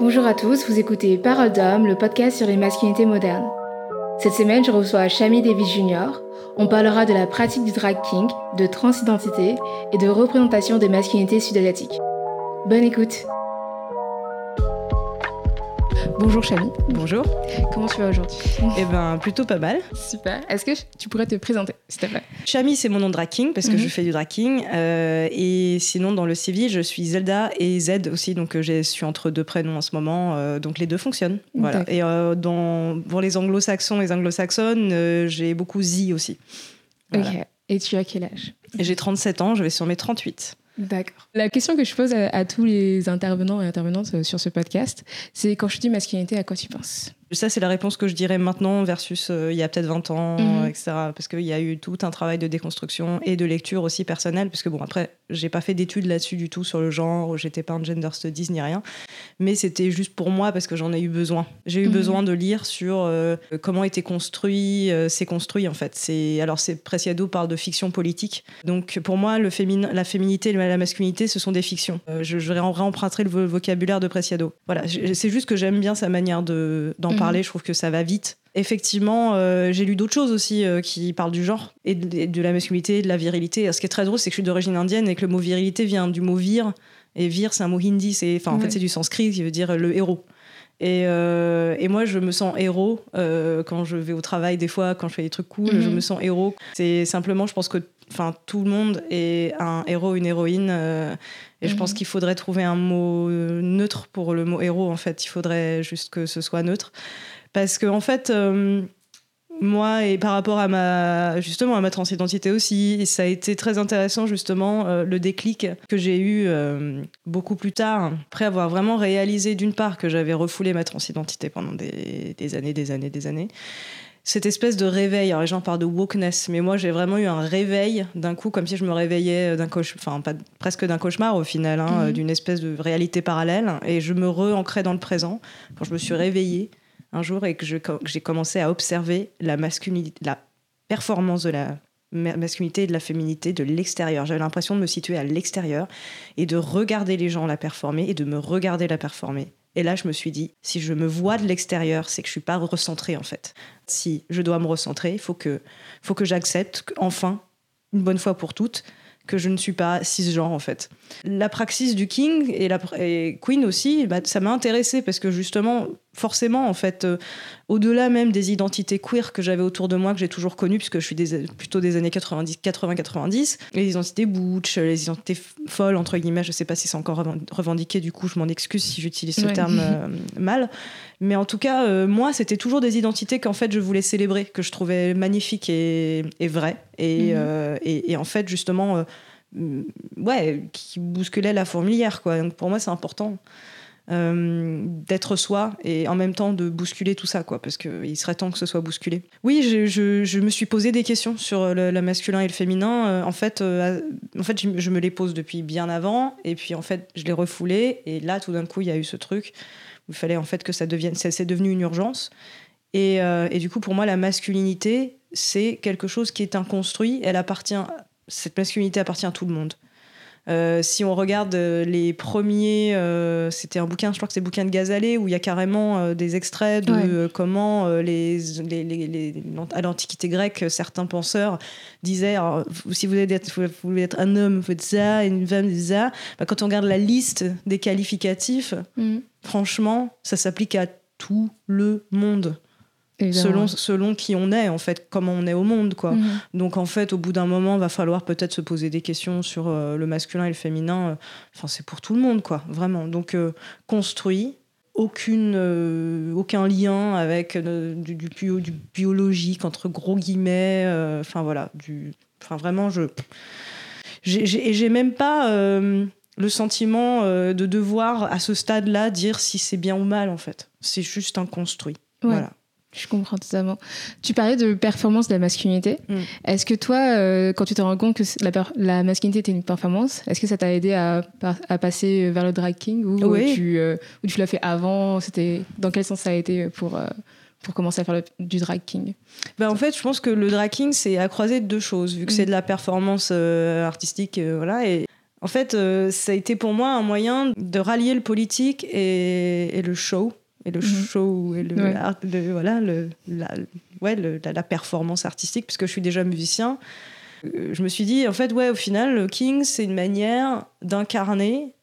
Bonjour à tous, vous écoutez Parole d'homme, le podcast sur les masculinités modernes. Cette semaine, je reçois Shami Davis Jr. On parlera de la pratique du drag king, de transidentité et de représentation des masculinités sud-asiatiques. Bonne écoute Bonjour Chami. Bonjour. Comment tu vas aujourd'hui? Eh ben plutôt pas mal. Super. Est-ce que tu pourrais te présenter, s'il te plaît? Chami, c'est mon nom de drag parce que Mhm. je fais du drag. Euh, et sinon, dans le civil, je suis Zelda et Z aussi. Donc, euh, je suis entre deux prénoms en ce moment. euh, donc, les deux fonctionnent. Voilà. Et euh, dans, pour les anglo-saxons et les anglo-saxonnes, j'ai beaucoup Z aussi. Voilà. Ok. Et tu as quel âge? J'ai 37 ans, je vais sur mes 38. D'accord. La question que je pose à, tous les intervenants et intervenantes euh, sur ce podcast, c'est quand je dis masculinité, à quoi tu penses? Ça, c'est la réponse que je dirais maintenant versus euh, il y a peut-être 20 ans, Mhm. etc. Parce qu'il y a eu tout un travail de déconstruction et de lecture aussi personnelle. Parce que, bon, après, j'ai pas fait d'études là-dessus du tout sur le genre, j'étais pas en gender studies ni rien. Mais c'était juste pour moi parce que j'en ai eu besoin. J'ai eu Mhm. besoin de lire sur euh, comment était construit, euh, c'est construit en fait. Alors, c'est Preciado parle de fiction politique. Donc, pour moi, le féminin, la féminité et la masculinité, ce sont des fictions. Euh, je, je réemprunterai le vo- vocabulaire de Preciado. Voilà, c'est juste que j'aime bien sa manière de- d'en Mhm. parler. Je trouve que ça va vite. Effectivement, euh, j'ai lu d'autres choses aussi euh, qui parlent du genre et de, et de la masculinité, de la virilité. Ce qui est très drôle, c'est que je suis d'origine indienne et que le mot virilité vient du mot vir. Et vir, c'est un mot hindi. C'est, enfin, en fait, c'est du sanskrit qui veut dire le héros. Et, euh, et moi, je me sens héros euh, quand je vais au travail, des fois, quand je fais des trucs cool, Mhm. je me sens héros. C'est simplement, je pense que tout le monde est un héros, une héroïne. euh, et je Mhm. pense qu'il faudrait trouver un mot neutre pour le mot héros, en fait. Il faudrait juste que ce soit neutre. Parce que, en fait, moi, et par rapport à ma, justement, à ma transidentité aussi, ça a été très intéressant, justement, euh, le déclic que j'ai eu euh, beaucoup plus tard, après avoir vraiment réalisé, d'une part, que j'avais refoulé ma transidentité pendant des, des années, des années, des années. Cette espèce de réveil, alors les gens parlent de wokeness, mais moi j'ai vraiment eu un réveil d'un coup, comme si je me réveillais d'un cauchemar, enfin pas, presque d'un cauchemar au final, hein, Mhm. euh, d'une espèce de réalité parallèle, et je me re-ancrais dans le présent quand je me suis réveillée un jour et que j'ai commencé à observer la la performance de la ma- masculinité et de la féminité de l'extérieur. J'avais l'impression de me situer à l'extérieur et de regarder les gens la performer et de me regarder la performer. Et là, je me suis dit, si je me vois de l'extérieur, c'est que je suis pas recentrée en fait. Si je dois me recentrer, il faut que, faut que j'accepte, enfin, une bonne fois pour toutes, que je ne suis pas cisgenre en fait. La praxis du King et la Queen aussi, bah, ça m'a intéressée parce que justement, forcément en fait, euh, au-delà même des identités queer que j'avais autour de moi, que j'ai toujours connues, puisque je suis des- plutôt des années 90, 80-90, les identités butch, les identités folles, entre guillemets, je sais pas si c'est encore reven- revendiqué, du coup je m'en excuse si j'utilise ce Ouais. terme euh, mal, mais en tout cas, euh, moi, c'était toujours des identités qu'en fait je voulais célébrer, que je trouvais magnifiques et, et vraies, et, Mhm. et, et en fait justement... ouais, qui bousculait la fourmilière, quoi. Donc pour moi, c'est important euh, d'être soi et en même temps de bousculer tout ça, quoi, parce qu'il serait temps que ce soit bousculé. Oui, je, je- me suis posé des questions sur le, masculin et le féminin. Euh, en fait, euh, en fait, je, me les pose depuis bien avant, et puis en fait, je les refoulais, et là, tout d'un coup, il y a eu ce truc il fallait en fait que ça devienne, c'est devenu une urgence. Et, et du coup, pour moi, la masculinité, c'est quelque chose qui est inconstruit. Elle appartient, cette masculinité appartient à tout le monde. Euh, si on regarde euh, les premiers, euh, c'était un bouquin, je crois que c'est le bouquin de Gazalet, où il y a carrément euh, des extraits de Ouais. comment les, les, les- les- à l'Antiquité grecque, certains penseurs disaient alors, vous- si vous voulez, être, vous voulez être un homme, vous faites ça, et une femme, c'est ça. Bah, quand on regarde la liste des qualificatifs, Mhm. franchement, ça s'applique à tout le monde. Selon, selon qui on est, en fait, comment on est au monde, quoi. Mhm. Donc en fait, au bout d'un moment, va falloir peut-être se poser des questions sur euh, le masculin et le féminin. Euh, Enfin, c'est pour tout le monde, quoi, vraiment. Donc euh, construit, aucune, euh, aucun lien avec euh, du, du, bio- du biologique entre gros guillemets. euh, Enfin voilà, du, enfin vraiment, je, j'ai- j'ai- et j'ai même pas. le sentiment de devoir à ce stade-là dire si c'est bien ou mal en fait. C'est juste un construit. Ouais. Voilà. Je comprends totalement. Tu parlais de performance de la masculinité. Mm. Est-ce que toi, euh, quand tu t'es rendu compte que la, masculinité était une performance, est-ce que ça t'a aidé à, passer vers le drag king ou Oui. tu, euh, ou tu l'as fait avant? C'était dans quel sens ça a été pour euh, pour commencer à faire le- du drag king? Ben, en fait, je pense que le drag king, c'est à croiser de deux choses, vu que Mhm. c'est de la performance euh, artistique, euh, voilà, et En fait, euh, ça a été pour moi un moyen de rallier le politique et, et le show. Et le Mhm. show et le, Ouais. art- le- voilà, le, la, ouais, le- la, la performance artistique, puisque je suis déjà musicien. Euh, Je me suis dit, en fait, ouais, au final, le King, c'est une manière d'incarner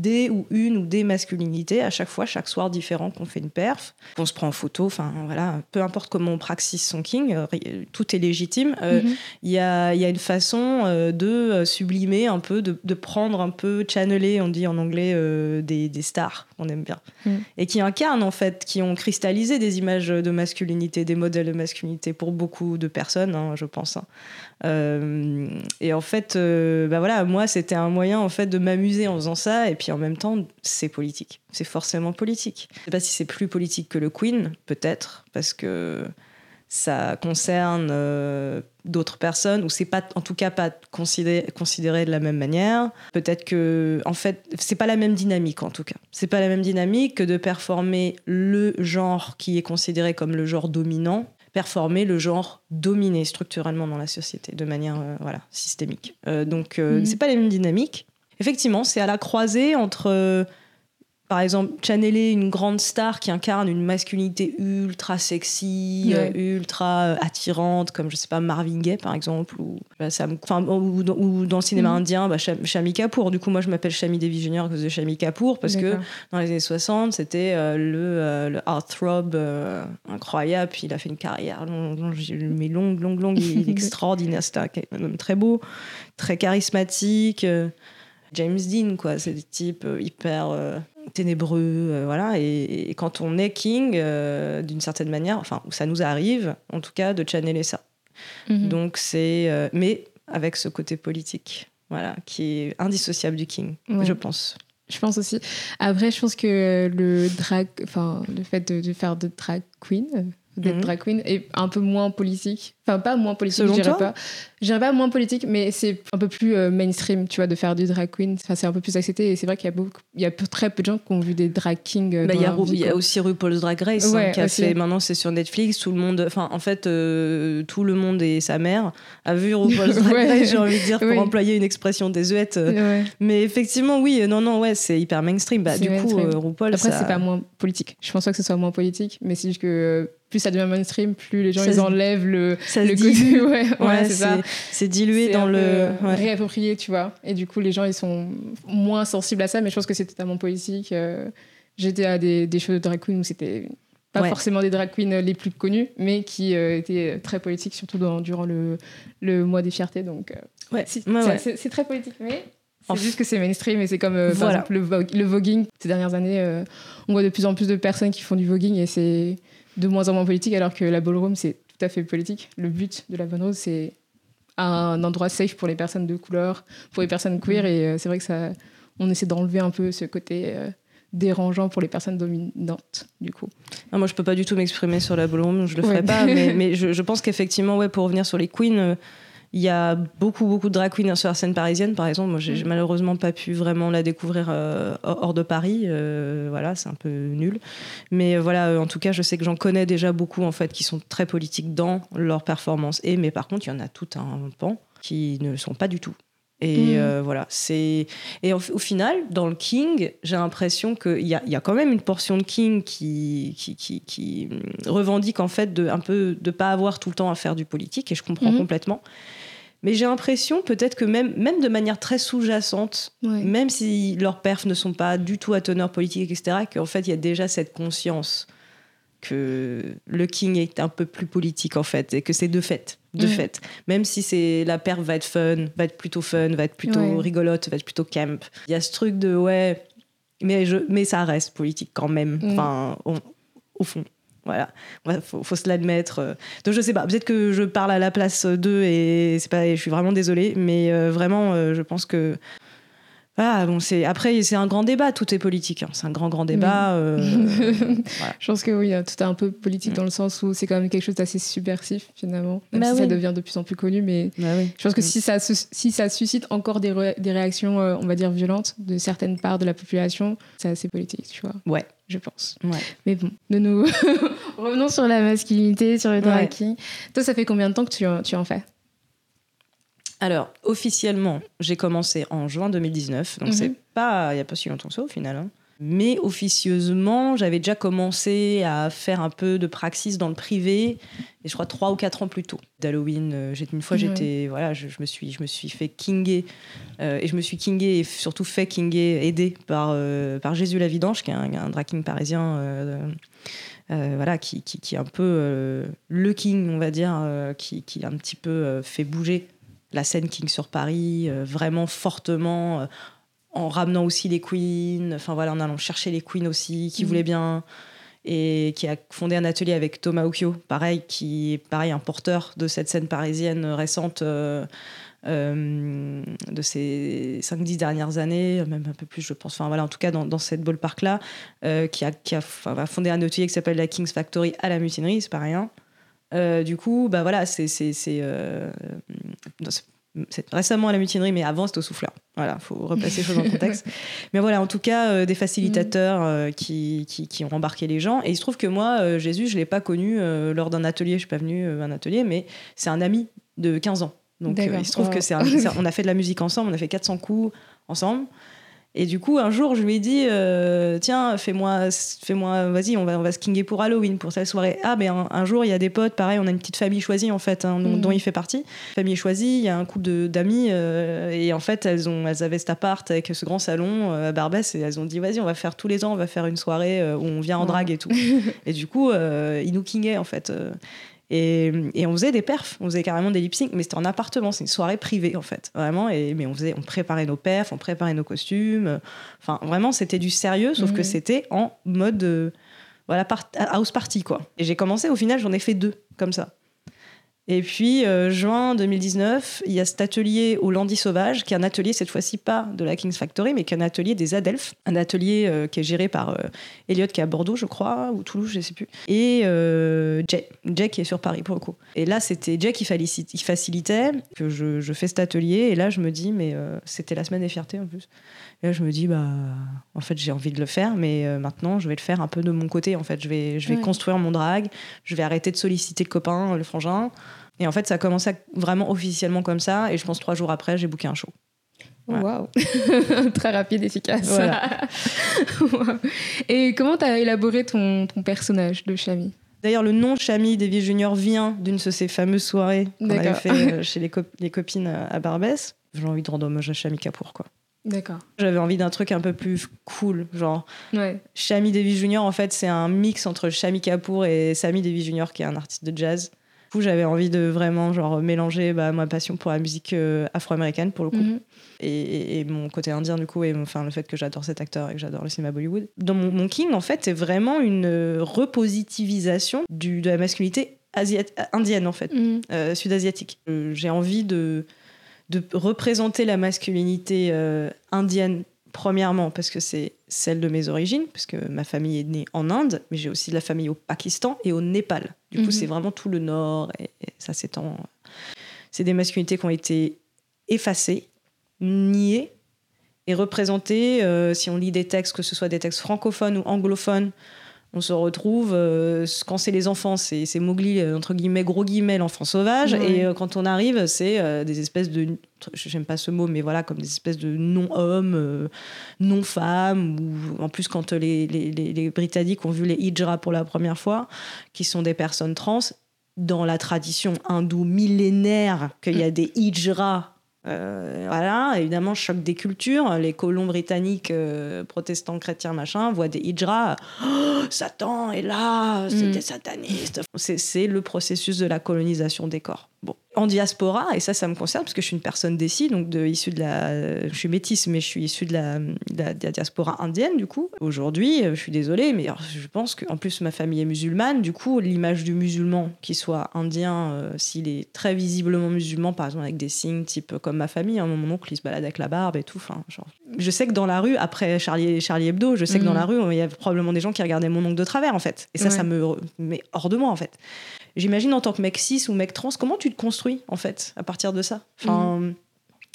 des ou une ou des masculinités à chaque fois, chaque soir différent qu'on fait une perf, qu'on se prend en photo, enfin voilà, peu importe comment on praxise son king, euh, ri- tout est légitime. Euh, Mhm. il y, a, y a une façon euh, de euh, sublimer un peu, de, de prendre un peu, channeler, on dit en anglais, euh, des, des stars qu'on aime bien. Mm. Et qui incarnent en fait, qui ont cristallisé des images de masculinité, des modèles de masculinité pour beaucoup de personnes, hein, je pense. hein. Euh, et en fait, euh, bah voilà, moi c'était un moyen en fait de m'amuser en faisant ça, et puis en même temps, c'est politique. C'est forcément politique. Je sais pas si c'est plus politique que le Queen, peut-être, parce que ça concerne euh, d'autres personnes ou c'est pas en tout cas pas considéré, considéré de la même manière peut-être que en fait c'est pas la même dynamique en tout cas c'est pas la même dynamique que de performer le genre qui est considéré comme le genre dominant performer le genre dominé structurellement dans la société de manière euh, voilà systémique Euh, donc Mhm. c'est pas les mêmes dynamiques effectivement c'est à la croisée entre euh, par exemple, channeler une grande star qui incarne une masculinité ultra sexy, Ouais. euh, ultra euh, attirante, comme je sais pas Marvin Gaye par exemple, ou, bah, dans- ou dans le cinéma Mhm. indien, bah, Sham- Shami Kapoor. Du coup, moi je m'appelle Shami Devi Junior à cause de Shami Kapoor parce que dans les années 60, c'était le, le heartthrob incroyable. Puis il a fait une carrière longue, longue, mais longue, longue, longue. Il est extraordinaire. C'était un homme très beau, très charismatique. James Dean, quoi. C'est des types euh, hyper euh, ténébreux, euh, voilà. Et, et quand on est king, euh, d'une certaine manière, enfin, ça nous arrive, en tout cas, de channeler ça. Mhm. Donc c'est, mais avec ce côté politique, voilà, qui est indissociable du king, Ouais. je pense. Je pense aussi. Après, je pense que le drag, enfin, le fait de, de faire de drag queen, d'être Mhm. drag queen, est un peu moins politique. Enfin, pas moins politique, je dirais pas. Je dirais pas moins politique, mais c'est un peu plus euh, mainstream, tu vois, de faire du drag queen. Enfin, c'est un peu plus accepté. Et c'est vrai qu'il y a beaucoup, il y a peu- très peu de gens qui ont vu des drag kings. euh, Bah, Il y, a y aussi RuPaul's Drag Race hein, qui a aussi. fait maintenant c'est sur Netflix tout le monde enfin en fait euh, tout le monde et sa mère a vu RuPaul's Drag Ouais. Race j'ai envie de dire pour Oui. employer une expression désuète Ouais. mais effectivement oui non non ouais c'est hyper mainstream bah, du coup mainstream. RuPaul Après, ça- c'est pas moins politique. Je pense pas que ce soit moins politique, mais c'est juste que plus ça devient mainstream, plus les gens Ça ils enlèvent le, ça le côté. Ouais, ouais, c'est ça. c'est dilué dans le ouais. réapproprié, tu vois. Et du coup, les gens, ils sont moins sensibles à ça, mais je pense que c'est totalement politique. Euh, J'étais à des, des shows de drag queen où c'était pas Ouais. forcément des drag queens les plus connues, mais qui euh, étaient très politiques, surtout dans, durant le, le mois des fiertés. Donc, euh, Ouais, c'est très politique, mais c'est juste que c'est mainstream et c'est comme euh, par exemple, le, le voguing. Ces dernières années, euh, on voit de plus en plus de personnes qui font du voguing et c'est de moins en moins politique, alors que la ballroom, c'est tout à fait politique. Le but de la rose, c'est un endroit safe pour les personnes de couleur, pour les personnes queer, et euh, c'est vrai que ça, on essaie d'enlever un peu ce côté euh, dérangeant pour les personnes dominantes, du coup. Ah, moi, je peux pas du tout m'exprimer sur la ballroom, je le Ouais. ferai pas. Mais, mais je, je pense qu'effectivement, ouais, pour revenir sur les queens, euh, il y a beaucoup, beaucoup de drag queens sur la scène parisienne, par exemple. Moi, j'ai Mm. malheureusement pas pu vraiment la découvrir euh, hors de Paris. euh, voilà, c'est un peu nul. Mais euh, voilà, en tout cas, je sais que j'en connais déjà beaucoup, en fait, qui sont très politiques dans leur performance. Et, mais par contre, il y en a tout un pan qui ne sont pas du tout. Et Mm. euh, voilà, c'est. Et au, au final, dans le King, j'ai l'impression qu'il y a, y a quand même une portion de King qui, qui, qui, qui, revendique en fait de un peu de pas avoir tout le temps à faire du politique, et je comprends Mhm. complètement. Mais j'ai l'impression peut-être que même, même de manière très sous-jacente, même si leurs perfs ne sont pas du tout à teneur politique, etc., qu'en fait, il y a déjà cette conscience que le King est un peu plus politique, en fait, et que c'est de fait. De fait. Même si c'est la perf va être fun, va être plutôt fun, va être plutôt Ouais. rigolote, va être plutôt camp. Il y a ce truc de ouais, mais, je, mais ça reste politique quand même. Enfin, on- au fond. Voilà, il faut, faut se l'admettre. euh. Donc je sais pas, peut-être que je parle à la place d'eux et c'est pas, je suis vraiment désolée, mais euh, vraiment, euh, je pense que voilà, bon, c'est après c'est un grand débat, tout est politique, hein. c'est un grand grand débat. euh, voilà. Je pense que oui, tout est un peu politique Mm. dans le sens où c'est quand même quelque chose d'assez subversif finalement. Même Bah si ça devient de plus en plus connu, mais Bah oui. je pense que Mm. si ça, si ça suscite encore des, ré- des réactions, euh, on va dire, violentes de certaines parts de la population, c'est assez politique, tu vois. Ouais. Je pense. Ouais. Mais bon, de nous revenons sur la masculinité, sur le drag Ouais. Toi, ça fait combien de temps que tu tu en fais? Alors, officiellement, j'ai commencé en juin 2019, donc Mhm. c'est pas il y a pas si longtemps que ça au final. hein. Mais officieusement, j'avais déjà commencé à faire un peu de praxis dans le privé, et je crois trois ou quatre ans plus tôt. D'Halloween, euh, une fois, j'étais voilà, je, je me suis, je me suis fait kinguer, euh, et je me suis kinguer et surtout fait kinguer, aidé par euh, par Jésus la Vidange, qui est un, un drag king parisien. euh, voilà, qui, qui, qui est un peu le king, on va dire, qui, qui a un petit peu fait bouger la scène King sur Paris, euh, vraiment fortement, euh, en ramenant aussi les queens, enfin voilà, en allant chercher les queens aussi, qui Mhm. voulaient bien, et qui a fondé un atelier avec Thomas Occhio, pareil, qui est pareil, un porteur de cette scène parisienne récente. euh, euh, de ces 5-10 dernières années, même un peu plus, je pense. Enfin, voilà, en tout cas, dans, dans cette ballpark-là, euh, qui, a, qui a enfin, va fondé un atelier qui s'appelle la King's Factory à la mutinerie, c'est pas rien. Du coup, bah voilà, c'est euh, c'est- récemment à la mutinerie, mais avant c'était au souffleur. Voilà, faut replacer les choses dans le contexte. mais voilà, en tout cas, euh, des facilitateurs euh, qui, qui, qui ont embarqué les gens. Et il se trouve que moi, euh, Jésus, je l'ai pas connu euh, lors d'un atelier. Je suis pas venue euh, à un atelier, mais c'est un ami de 15 ans. Donc euh, il se trouve que c'est un- c'est un- on a fait de la musique ensemble, on a fait 400 coups ensemble. Et du coup, un jour, je lui ai dit, euh, tiens, fais-moi, fais-moi, vas-y, on va, on va se kinguer pour Halloween, pour cette soirée. Ah, mais un, un jour, il y a des potes, pareil, on a une petite famille choisie, en fait, hein, dont, Mhm. dont il fait partie. Famille choisie, il y a un couple d'amis, euh, et en fait, elles, ont, elles avaient cet appart avec ce grand salon euh, à Barbès, et elles ont dit, vas-y, on va faire tous les ans, on va faire une soirée euh, où on vient en drague et tout. et du coup, euh, ils nous kinguaient, en fait. Et, et on faisait des perfs, on faisait carrément des lip sync, mais c'était en appartement, c'est une soirée privée en fait, vraiment. Et, mais on faisait, on préparait nos perfs, on préparait nos costumes. Enfin, vraiment, c'était du sérieux, sauf que c'était en mode euh, voilà part- house party quoi. Et j'ai commencé, au final, j'en ai fait deux comme ça. Et puis, euh, juin 2019, il y a cet atelier au Landy Sauvage, qui est un atelier, cette fois-ci pas de la King's Factory, mais qui est un atelier des Adelphes. Un atelier euh, qui est géré par euh, Elliot, qui est à Bordeaux, je crois, ou Toulouse, je sais plus. Et euh, Jay, Jay qui est sur Paris pour le coup. Et là, c'était Jay qui facilitait, que je, je fais cet atelier. Et là, je me dis, mais c'était la semaine des fiertés en plus. Et là, je me dis, bah, en fait, j'ai envie de le faire, mais euh, maintenant, je vais le faire un peu de mon côté. En fait, je vais, je vais Ouais. construire mon drag, je vais arrêter de solliciter le copain, le frangin. Et en fait, ça a commencé vraiment officiellement comme ça. Et je pense trois jours après, j'ai booké un show. Ouais. Waouh Très rapide, efficace. Voilà. Wow. Et comment t'as élaboré ton, ton personnage de Chami? D'ailleurs, le nom Chami Davis Junior vient d'une de ces fameuses soirées qu'on avait fait euh, chez les, cop- les copines à à Barbès. J'ai envie de rendre hommage à Chami Kapoor, quoi. D'accord. J'avais envie d'un truc un peu plus cool, genre Ouais. Chami Davis Junior. En fait, c'est un mix entre Chami Kapoor et Sammy Davis Junior, qui est un artiste de jazz. Du coup, j'avais envie de vraiment genre mélanger bah, ma passion pour la musique euh, afro-américaine pour le coup Mhm. et, et- et mon côté indien du coup et enfin le fait que j'adore cet acteur et que j'adore le cinéma Bollywood. Dans mon, mon King en fait c'est vraiment une euh, repositivisation du, de la masculinité indienne en fait, Mhm. euh, sud-asiatique. J'ai envie de, de représenter la masculinité euh, indienne premièrement parce que c'est celle de mes origines, parce que ma famille est née en Inde, mais j'ai aussi de la famille au Pakistan et au Népal. Du coup, Mhm. c'est vraiment tout le nord et, et ça s'étend. C'est des masculinités qui ont été effacées, niées et représentées. euh, si on lit des textes, que ce soit des textes francophones ou anglophones, on se retrouve, euh, quand c'est les enfants, c'est Mowgli, euh, entre guillemets, gros guillemets, l'enfant sauvage. Et euh, quand on arrive, c'est euh, des espèces de. J'aime pas ce mot, mais voilà, comme des espèces de non-hommes, non-femmes. Ou en plus, quand les, les, les- les Britanniques ont vu les hijras pour la première fois, qui sont des personnes trans, dans la tradition hindoue millénaire, qu'il y a des hijras. Euh, voilà, évidemment, choc des cultures. Les colons britanniques, euh, protestants, chrétiens, machin, voient des hijras. Oh, Satan est là, Mm. satanistes. C'est- C'est le processus de la colonisation des corps. Bon. En diaspora, et ça, ça me concerne parce que je suis une personne d'ici, donc de, issue de la. Je suis métisse, mais je suis issue de la, de la- de la diaspora indienne, du coup. Aujourd'hui, euh, je suis désolée, mais je pense qu'en plus, ma famille est musulmane, du coup, l'image du musulman, qui soit indien, euh, s'il est très visiblement musulman, par exemple, avec des signes type euh, comme ma famille, hein, mon oncle, il se balade avec la barbe et tout. Enfin, genre. Je sais que dans la rue, après Charlie, Charlie Hebdo, je sais que dans Mhm. la rue, il y a probablement des gens qui regardaient mon oncle de travers, en fait. Et ça, Ouais. ça me met hors de moi, en fait. J'imagine en tant que mec cis ou mec trans, comment tu te construis en fait à partir de ça Enfin,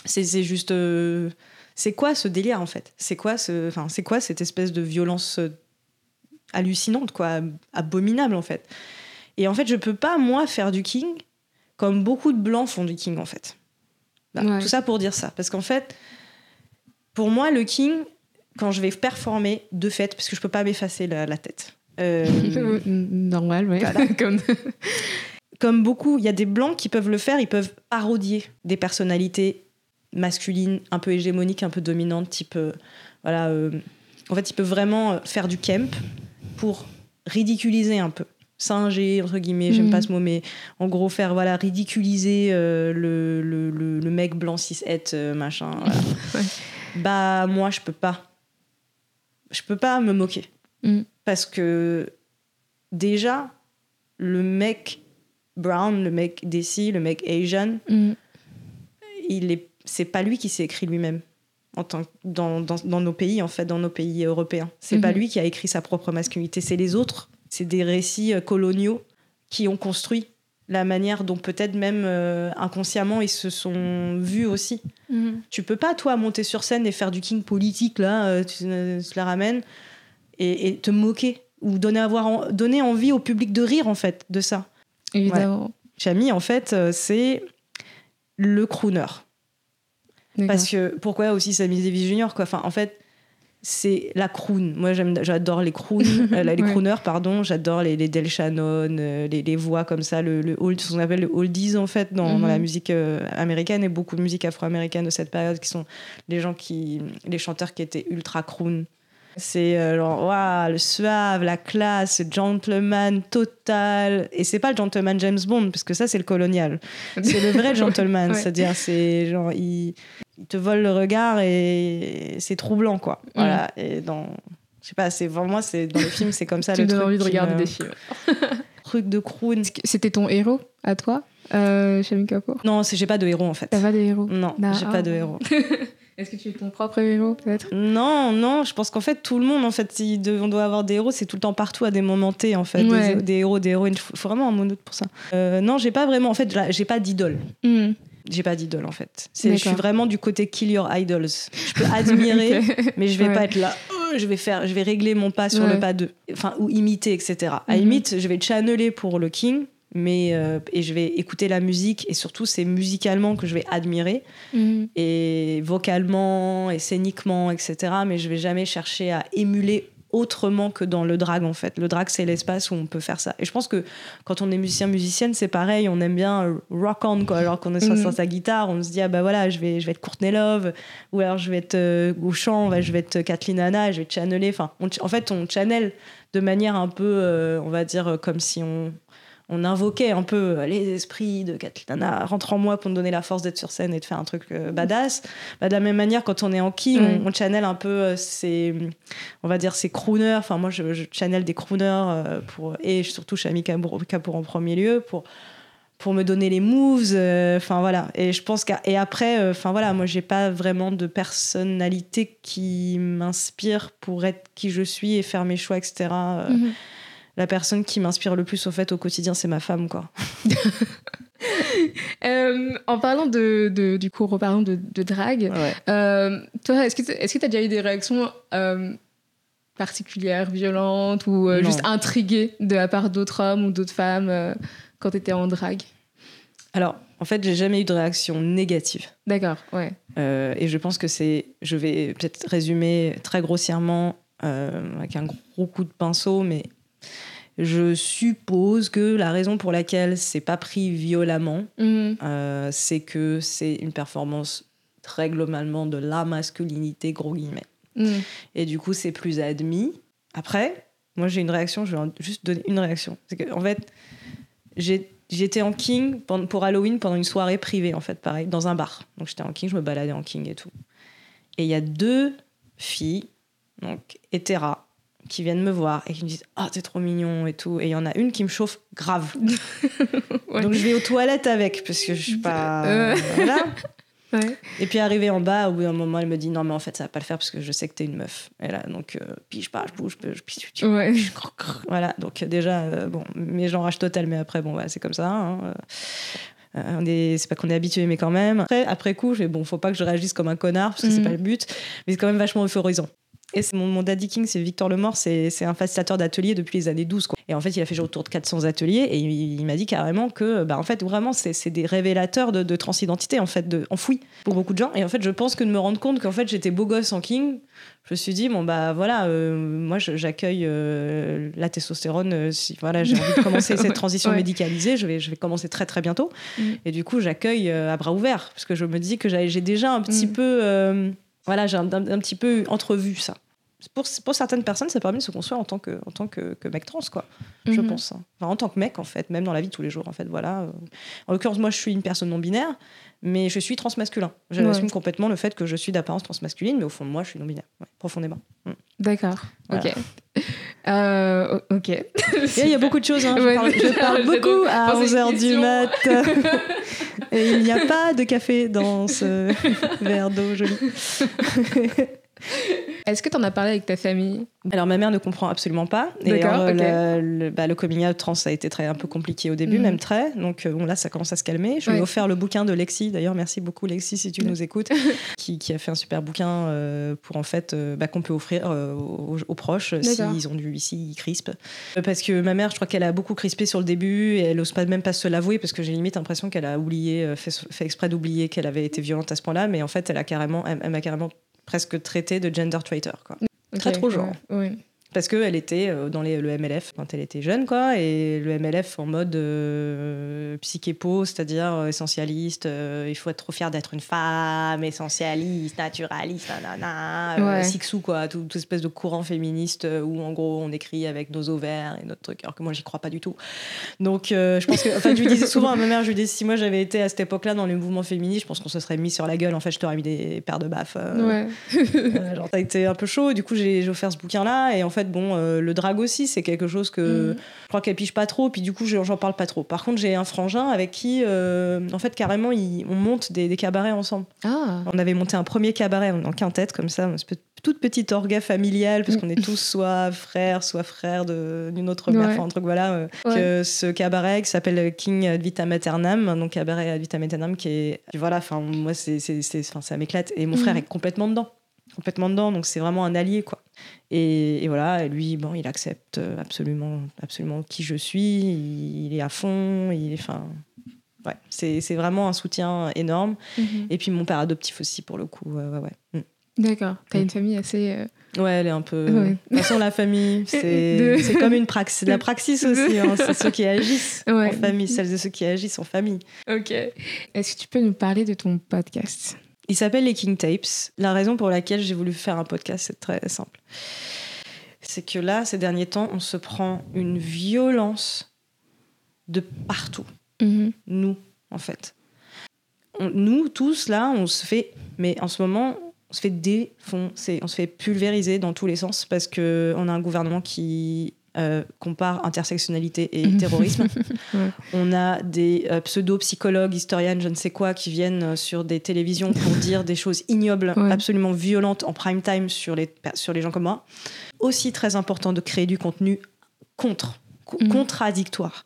c'est c'est juste, euh, c'est quoi ce délire en fait? C'est quoi ce, enfin, c'est quoi cette espèce de violence euh, hallucinante quoi, ab- abominable en fait? Et en fait, je peux pas moi faire du king comme beaucoup de blancs font du king en fait. Bah, Ouais. Tout ça pour dire ça. Parce qu'en fait, pour moi, le king, quand je vais performer, de fait, parce que je peux pas m'effacer la, la tête. euh, Normal, ouais. Voilà. Comme... comme beaucoup, il y a des blancs qui peuvent le faire, ils peuvent parodier des personnalités masculines, un peu hégémoniques, un peu dominantes, type. euh, voilà. euh, en fait, ils peuvent vraiment euh, faire du camp pour ridiculiser un peu. Singer, entre guillemets, j'aime Mhm. pas ce mot, mais en gros, faire voilà, ridiculiser euh, le, le, le- le mec blanc cis euh, machin. voilà. Ouais. Bah, moi, je peux pas. Je peux pas me moquer. Mhm. Parce que déjà, le mec brown, le mec desi, le mec asian, Mm. il est, c'est pas lui qui s'est écrit lui-même. En tant dans, dans, dans nos pays, en fait, dans nos pays européens. C'est pas Mhm. lui qui a écrit sa propre masculinité, c'est les autres. C'est des récits euh, coloniaux qui ont construit la manière dont peut-être même euh, inconsciemment ils se sont vus aussi. Mm. Tu peux pas, toi, monter sur scène et faire du king politique, là, euh, tu, euh, tu la ramènes, et, et te moquer, ou donner, avoir en- donner envie au public de rire, en fait, de ça. Évidemment. Chami, en fait, euh, c'est le crooner. Parce que, pourquoi aussi Sammy Davis Jr., quoi? Enfin, En fait, c'est la croon. Moi, j'adore les croons, euh, les Ouais. crooners, pardon. J'adore les, les Del Shannon, euh, les, les voix comme ça, le, le old, ce qu'on appelle le oldies, en fait, dans, dans la Mhm. musique euh, américaine et beaucoup de musique afro-américaine de cette période, qui sont les gens qui, les chanteurs qui étaient ultra croon. C'est euh, genre, waouh, le suave, la classe, le gentleman total. Et c'est pas le gentleman James Bond, parce que ça, c'est le colonial. C'est le vrai gentleman. Ouais. C'est-à-dire, c'est genre, il, il te vole le regard et c'est troublant, quoi. Voilà. Et dans. Je sais pas, c'est vraiment, c'est dans les films, c'est comme ça tu le me donnes envie de regarder me- des films. Truc de croon. C'était ton héros à toi, euh, Shami Kapoor? Non, j'ai pas de héros, en fait. T'as pas de héros? Non, Bah, j'ai pas de héros. Est-ce que tu es ton propre héros, peut-être? Non, non, je pense qu'en fait, tout le monde, en fait, si on doit avoir des héros, c'est tout le temps partout à des moments T, en fait. Ouais. Des, des héros, des héroïnes. Il faut, vraiment un monote pour ça. Euh, non, j'ai pas vraiment, en fait, j'ai- pas d'idole. Mm. J'ai pas d'idole, en fait. Je suis vraiment du côté kill your idols. Je peux admirer, mais je vais Ouais. pas être là. euh, Je vais faire, je vais régler mon pas sur Ouais. le pas de, enfin, ou imiter, etc. À Mhm. limite, je vais channeler pour le king, mais euh, et je vais écouter la musique et surtout c'est musicalement que je vais admirer Mm. et vocalement et scéniquement, etc. Mais je vais jamais chercher à émuler autrement que dans le drag en fait. Le drag c'est l'espace où on peut faire ça. Et je pense que quand on est musicien musicienne c'est pareil, on aime bien euh, rock on quoi. Alors qu'on est sur, Mhm. sur sa guitare, on se dit ah bah voilà je vais je vais être Courtney Love ou alors je vais être euh, au chant, bah, je vais être Kathleen Hanna, et je vais channeler. Enfin on en fait on channel de manière un peu euh, on va dire comme si on on invoquait un peu euh, les esprits de Kathleen Hanna, rentre en moi pour me donner la force d'être sur scène et de faire un truc euh, badass. Bah, de la même manière, quand on est en qui, Mm. on, on channel un peu euh, ces, on va dire, ces crooners. Enfin, moi, je, je channel des crooners euh, pour, et surtout Shami Kapoor, en premier lieu pour, pour me donner les moves. euh, Enfin, voilà. Et je pense après, euh, enfin, voilà, moi, j'ai pas vraiment de personnalité qui m'inspire pour être qui je suis et faire mes choix, etc. Euh. La personne qui m'inspire le plus, au fait, au quotidien, c'est ma femme, quoi. Euh, en parlant de, de- du coup, de, de drague, Ouais. euh, toi, est-ce que tu est-ce que as déjà eu des réactions euh, particulières, violentes ou juste intriguées de la part d'autres hommes ou d'autres femmes quand tu étais en drague? Alors, en fait, j'ai jamais eu de réaction négative. D'accord, ouais. Et je pense que c'est, je vais peut-être résumer très grossièrement avec un gros coup de pinceau, mais je suppose que la raison pour laquelle c'est pas pris violemment, Mhm. euh, c'est que c'est une performance très globalement de la masculinité, gros guillemets. Mhm. Et du coup, c'est plus admis. Après, moi, j'ai une réaction, je vais juste donner une réaction. C'est que, en fait, j'ai- j'étais en king pour Halloween pendant une soirée privée, en fait, pareil, dans un bar. Donc, j'étais en king, je me baladais en king et tout. Et il y a deux filles, donc hétéras, qui viennent me voir et qui me disent Ah, t'es trop mignon et tout. Et il y en a une qui me chauffe grave. Ouais. Donc, je vais aux toilettes avec, parce que je suis pas. Euh. Voilà. Ouais. Et puis arrivé en bas, au bout d'un moment, elle me dit non mais en fait ça va pas le faire parce que je sais que t'es une meuf. Et là donc euh, puis je pars, je bouge, je puis je Ouais. voilà donc euh, déjà euh, bon mais j'enrage total mais après bon voilà, c'est comme ça. hein, euh, euh, on est c'est pas qu'on est habitué mais quand même. Après après coup je fais bon faut pas que je réagisse comme un connard parce que c'est Mhm. pas le but mais c'est quand même vachement euphorisant. Et mon, mon daddy king, c'est Victor Lemort, c'est un facilitateur d'ateliers depuis les années 12. Quoi. Et en fait, il a fait genre autour de 400 ateliers et il, il m'a dit carrément que, bah, en fait, vraiment, c'est des révélateurs de, de transidentité, en fait, de, enfouis pour beaucoup de gens. Et en fait, je pense que de me rendre compte qu'en fait, j'étais beau gosse en king, je me suis dit, bon, bah voilà, euh, moi, j'accueille euh, la testostérone. euh, si voilà, j'ai envie de commencer cette transition Ouais. médicalisée, je vais, je vais commencer très, très bientôt. Mm. Et du coup, j'accueille à bras ouverts parce que je me dis que j'ai j'ai déjà un petit Mm. peu. Voilà, j'ai un petit peu entrevu ça. Pour, pour certaines personnes, ça permet de se construire en tant que, en tant que, que mec trans, quoi. Je Mhm. pense. hein. Enfin, en tant que mec, en fait, même dans la vie de tous les jours, en fait. Voilà. En l'occurrence, moi, je suis une personne non binaire, mais je suis transmasculin. J'assume Ouais. complètement le fait que je suis d'apparence transmasculine, mais au fond de moi, je suis non binaire, ouais, profondément. Mm. D'accord. Voilà. Ok. Euh, ok. Il y a beaucoup de choses. hein. Je, Ouais, parle, je parle j'ai beaucoup à posé une 11h du mat. Et il n'y a pas de café dans ce verre d'eau joli. Est-ce que tu en as parlé avec ta famille? Alors ma mère ne comprend absolument pas. Et alors, le, le- bah, le coming out trans a été très un peu compliqué au début, Mhm. même très. Donc euh, bon là ça commence à se calmer. Je lui ai Ouais. offert le bouquin de Lexi. D'ailleurs merci beaucoup Lexi si tu nous écoutes, qui, qui a fait un super bouquin euh, pour en fait euh, bah, qu'on peut offrir euh, aux, aux proches s'ils ont du ici crispent. Euh, Parce que ma mère je crois qu'elle a beaucoup crispé sur le début et elle ose pas même pas se l'avouer parce que j'ai limite l'impression qu'elle a oublié, fait, fait exprès d'oublier qu'elle avait été violente à ce point-là. Mais en fait elle a carrément, elle, elle m'a carrément presque traité de gender traitor quoi. Très trop genre. ouais, ouais. Parce qu'elle était euh, dans les- le MLF quand elle était jeune, quoi, et le MLF en mode euh, psychépo, c'est-à-dire euh, essentialiste, euh, il faut être trop fier d'être une femme, essentialiste, naturaliste, nanana, euh, Ouais. sixou, quoi, tout- toute espèce de courant féministe euh, où en gros on écrit avec nos ovaires et notre truc, alors que moi j'y crois pas du tout. Donc euh, je pense que, enfin, je lui disais souvent à ma mère, je lui disais si moi j'avais été à cette époque-là dans les mouvements féministes, je pense qu'on se serait mis sur la gueule, en fait je t'aurais mis des paires de baffes. euh, Ouais. euh, genre, ça a été un peu chaud. Du coup, j'ai j'ai offert ce bouquin-là. Et en fait, bon, euh, le drag aussi, c'est quelque chose que Mhm. je crois qu'elle pige pas trop. Puis du coup, je- j'en parle pas trop. Par contre, j'ai un frangin avec qui, euh, en fait, carrément, il- on monte des, des cabarets ensemble. Ah. On avait monté un premier cabaret en, quintette, comme ça, toute petite orga familiale, parce qu'on est tous soit frères, soit frères de- d'une autre mère. Ouais. Enfin, un truc, voilà. euh, Ouais. que ce cabaret qui s'appelle King ad Vita Maternam, donc cabaret ad Vita Maternam, qui est. voilà, enfin, moi, c'est, ça m'éclate. Et mon Mhm. frère est complètement dedans. Complètement dedans, donc c'est vraiment un allié, quoi. Et, et voilà, lui, bon, il accepte absolument, absolument qui je suis, il, il est à fond, il est. Enfin. Ouais, c'est, c'est vraiment un soutien énorme. Mhm. Et puis mon père adoptif aussi, pour le coup. Ouais, ouais, ouais. D'accord. T'as Mm. une famille assez. euh, Mm. Ouais, elle est un peu. Ouais. De toute façon, la famille, c'est, De- c'est comme une praxis. De la praxis aussi. hein. C'est ceux qui agissent Ouais. en famille, celles et ceux qui agissent en famille. Ok. Est-ce que tu peux nous parler de ton podcast? Il s'appelle les King Tapes. La raison pour laquelle j'ai voulu faire un podcast, c'est très simple. C'est que là, ces derniers temps, on se prend une violence de partout. Mhm. Nous, en fait. On- nous, tous, là, on se fait. Mais en ce moment, on se fait défoncer. On se fait pulvériser dans tous les sens parce qu'on a un gouvernement qui. Euh, compare intersectionnalité et terrorisme. Ouais. On a des euh, pseudo-psychologues, historiennes, je ne sais quoi, qui viennent euh, sur des télévisions pour dire des choses ignobles, Ouais. absolument violentes en prime time sur les, sur les gens comme moi. Aussi très important de créer du contenu contre, co- Mhm. Contradictoire.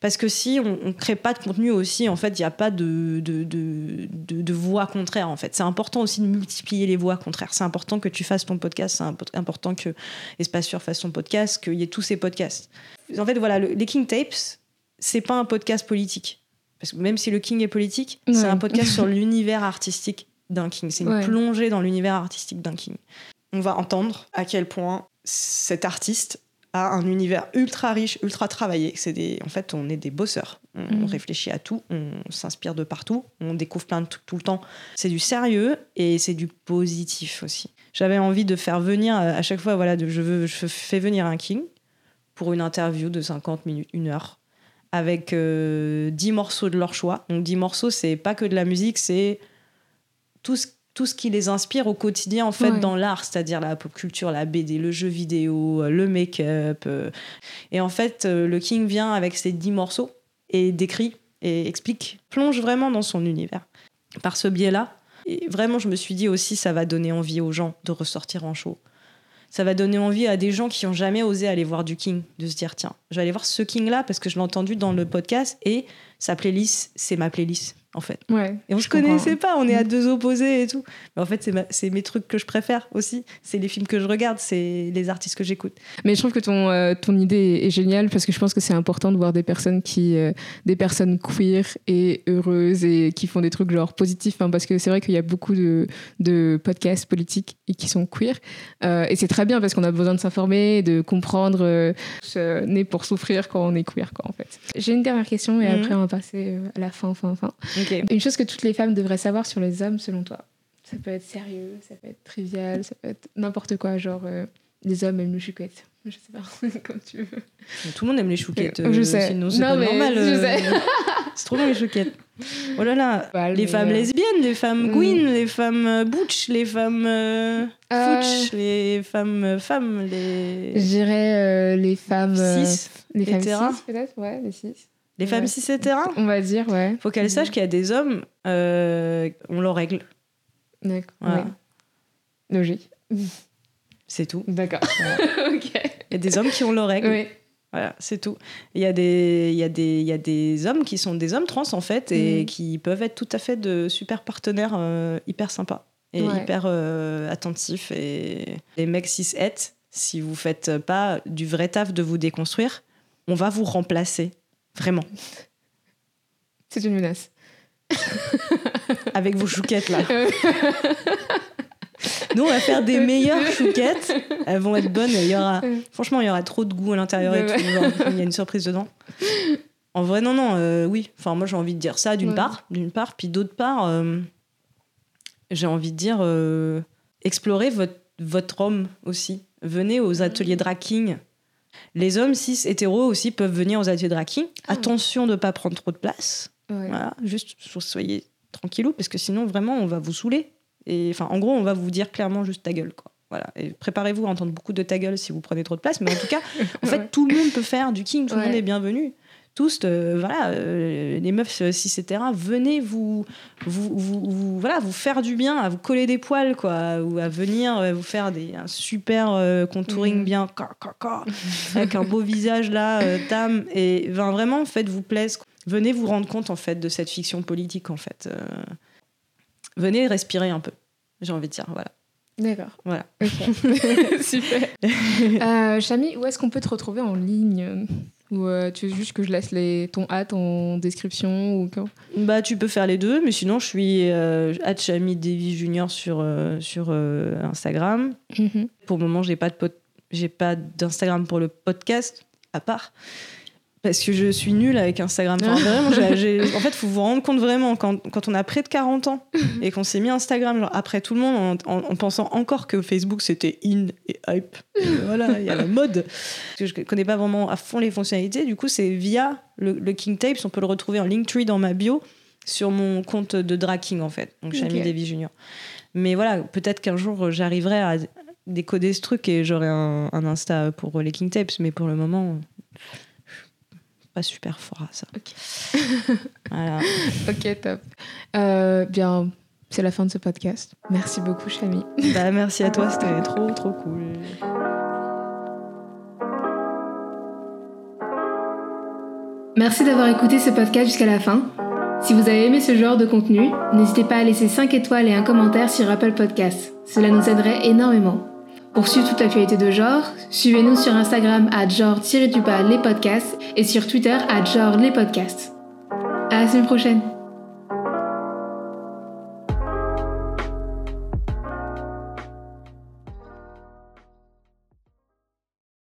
Parce que si on ne crée pas de contenu aussi, en fait, il n'y a pas de, de, de, de, de voix contraires, en fait. C'est important aussi de multiplier les voix contraires. C'est important que tu fasses ton podcast, c'est impo- important que Espace Sûr fasse son podcast, qu'il y ait tous ces podcasts. En fait, voilà, le- les King Tapes, c'est pas un podcast politique. Parce que même si le King est politique, c'est un podcast sur l'univers artistique d'un King. C'est une Ouais. plongée dans l'univers artistique d'un King. On va entendre à quel point cet artiste un univers ultra riche, ultra travaillé. C'est des, en fait, on est des bosseurs. On Mhm. réfléchit à tout, on s'inspire de partout, on découvre plein de trucs tout le temps. C'est du sérieux et c'est du positif aussi. J'avais envie de faire venir euh, à chaque fois, voilà, de, je, veux, je fais venir un king pour une interview de 50 minutes, une heure, avec euh, 10 morceaux de leur choix. Donc 10 morceaux, c'est pas que de la musique, c'est tout ce, tout ce qui les inspire au quotidien, en fait, Ouais. dans l'art, c'est-à-dire la pop culture, la BD, le jeu vidéo, euh, le make-up. euh. Et en fait, euh, le king vient avec ces 10 morceaux et décrit et explique, plonge vraiment dans son univers. Par ce biais-là, et vraiment, je me suis dit aussi, ça va donner envie aux gens de ressortir en show. Ça va donner envie à des gens qui ont jamais osé aller voir du King, de se dire tiens, je vais aller voir ce King-là parce que je l'ai entendu dans le podcast et sa playlist, c'est ma playlist. En fait. Ouais. Et on se connaissait pas, on est à deux opposés et tout. Mais en fait, c'est mes trucs que je préfère aussi. C'est les films que je regarde, c'est les artistes que j'écoute. Mais je trouve que ton, euh, ton idée est géniale parce que je pense que c'est important de voir des personnes qui, euh, des personnes queer et heureuses et qui font des trucs genre positifs. hein, parce que c'est vrai qu'il y a beaucoup de, de podcasts politiques et qui sont queer. Euh, et c'est très bien parce qu'on a besoin de s'informer, de comprendre euh, ce n'est pour souffrir quand on est queer, quoi, en fait. J'ai une dernière question et Mhm. après on va passer à la fin, fin, fin. Une chose que toutes les femmes devraient savoir sur les hommes, selon toi Ça peut être sérieux, ça peut être trivial, ça peut être n'importe quoi, genre euh, les hommes aiment le chouquette. Je sais pas, comme tu veux. Tout le monde aime les chouquettes. Euh, je euh, sais. Sinon, c'est Non, pas mais normal. euh, c'est trop bien les chouquettes. Oh là là. Bah, les mais, femmes euh, lesbiennes, les femmes Mm. queen, les femmes butch, les femmes euh, fouch, les femmes femmes, les, Je dirais les femmes. euh, cis, les femmes peut-être Ouais, les cis. Les femmes ouais. cis hétéras. On va dire, ouais. Faut qu'elles sachent qu'il y a des hommes, euh, on leur règle. D'accord. Voilà. Logique. C'est tout. D'accord. ok. Il y a des hommes qui ont leur règle. Oui. Voilà, c'est tout. Il y, a des, il, y a des, il y a des hommes qui sont des hommes trans en fait et Mhm. qui peuvent être tout à fait de super partenaires euh, hyper sympas et Ouais. hyper euh, attentifs. Et les mecs cis het, si vous faites pas du vrai taf de vous déconstruire, on va vous remplacer. Vraiment. C'est une menace. Avec vos chouquettes là. Nous, on va faire des meilleures chouquettes. Elles vont être bonnes. Il y aura, franchement, il y aura trop de goût à l'intérieur et tout. Il y a une surprise dedans. En vrai, non, non, euh, oui. Enfin, moi, j'ai envie de dire ça d'une Ouais. part, d'une part, puis d'autre part, euh, j'ai envie de dire euh, explorez votre votre homme aussi. Venez aux ateliers drag king. Les hommes cis hétéros aussi peuvent venir aux ateliers drag king. Ah. Attention de ne pas prendre trop de place. Ouais. Voilà, juste soyez tranquillou parce que sinon vraiment on va vous saouler. Et enfin en gros on va vous dire clairement juste ta gueule quoi. Voilà. Et préparez-vous à entendre beaucoup de ta gueule si vous prenez trop de place. Mais en tout cas, en fait Ouais. tout le monde peut faire du king, tout le Ouais. monde est bienvenu. Tous, euh, voilà, euh, les meufs euh, cis etc. Venez vous, vous, vous, vous- voilà, vous faire du bien, à vous coller des poils quoi, ou à venir euh, vous faire des un super euh, contouring Mhm. bien, ca, ca, ca, avec un beau visage là, tam. Et ben, vraiment faites-vous plaisir. Venez vous rendre compte en fait de cette fiction politique en fait. Venez respirer un peu. J'ai envie de dire voilà. D'accord. Voilà. Ok. Super. Chami, où est-ce qu'on peut te retrouver en ligne? Ou euh, tu veux juste que je laisse les, ton hâte en description ou quoi Bah tu peux faire les deux, mais sinon je suis euh, Chami Davy Junior sur euh, sur euh, Instagram. Mhm. Pour le moment j'ai pas de pod- j'ai pas d'Instagram pour le podcast à part. Parce que je suis nulle avec Instagram. Enfin, vraiment, en fait, faut vous rendre compte vraiment, quand, quand on a près de 40 ans et qu'on s'est mis Instagram genre, après tout le monde en, en- en pensant encore que Facebook c'était in et hype. Et voilà, il y a la mode. Parce que je connais pas vraiment à fond les fonctionnalités. Du coup, c'est via le, le King Tapes. On peut le retrouver en Linktree dans ma bio sur mon compte de Drag King en fait. Donc, Chami Ok. Davy Junior. Mais voilà, peut-être qu'un jour j'arriverai à décoder ce truc et j'aurai un, un Insta pour les King Tapes. Mais pour le moment, pas super fort à ça. Ok. Voilà. Ok, top. Euh, bien, c'est la fin de ce podcast. Merci beaucoup, Chami. Bah, merci à toi, c'était trop trop cool. Merci d'avoir écouté ce podcast jusqu'à la fin. Si vous avez aimé ce genre de contenu, n'hésitez pas à laisser 5 étoiles et un commentaire sur Apple Podcasts. Cela nous aiderait énormément. Pour suivre toute l'actualité de genre, suivez-nous sur Instagram à genre-les podcasts et sur Twitter à genre les podcasts. À la semaine prochaine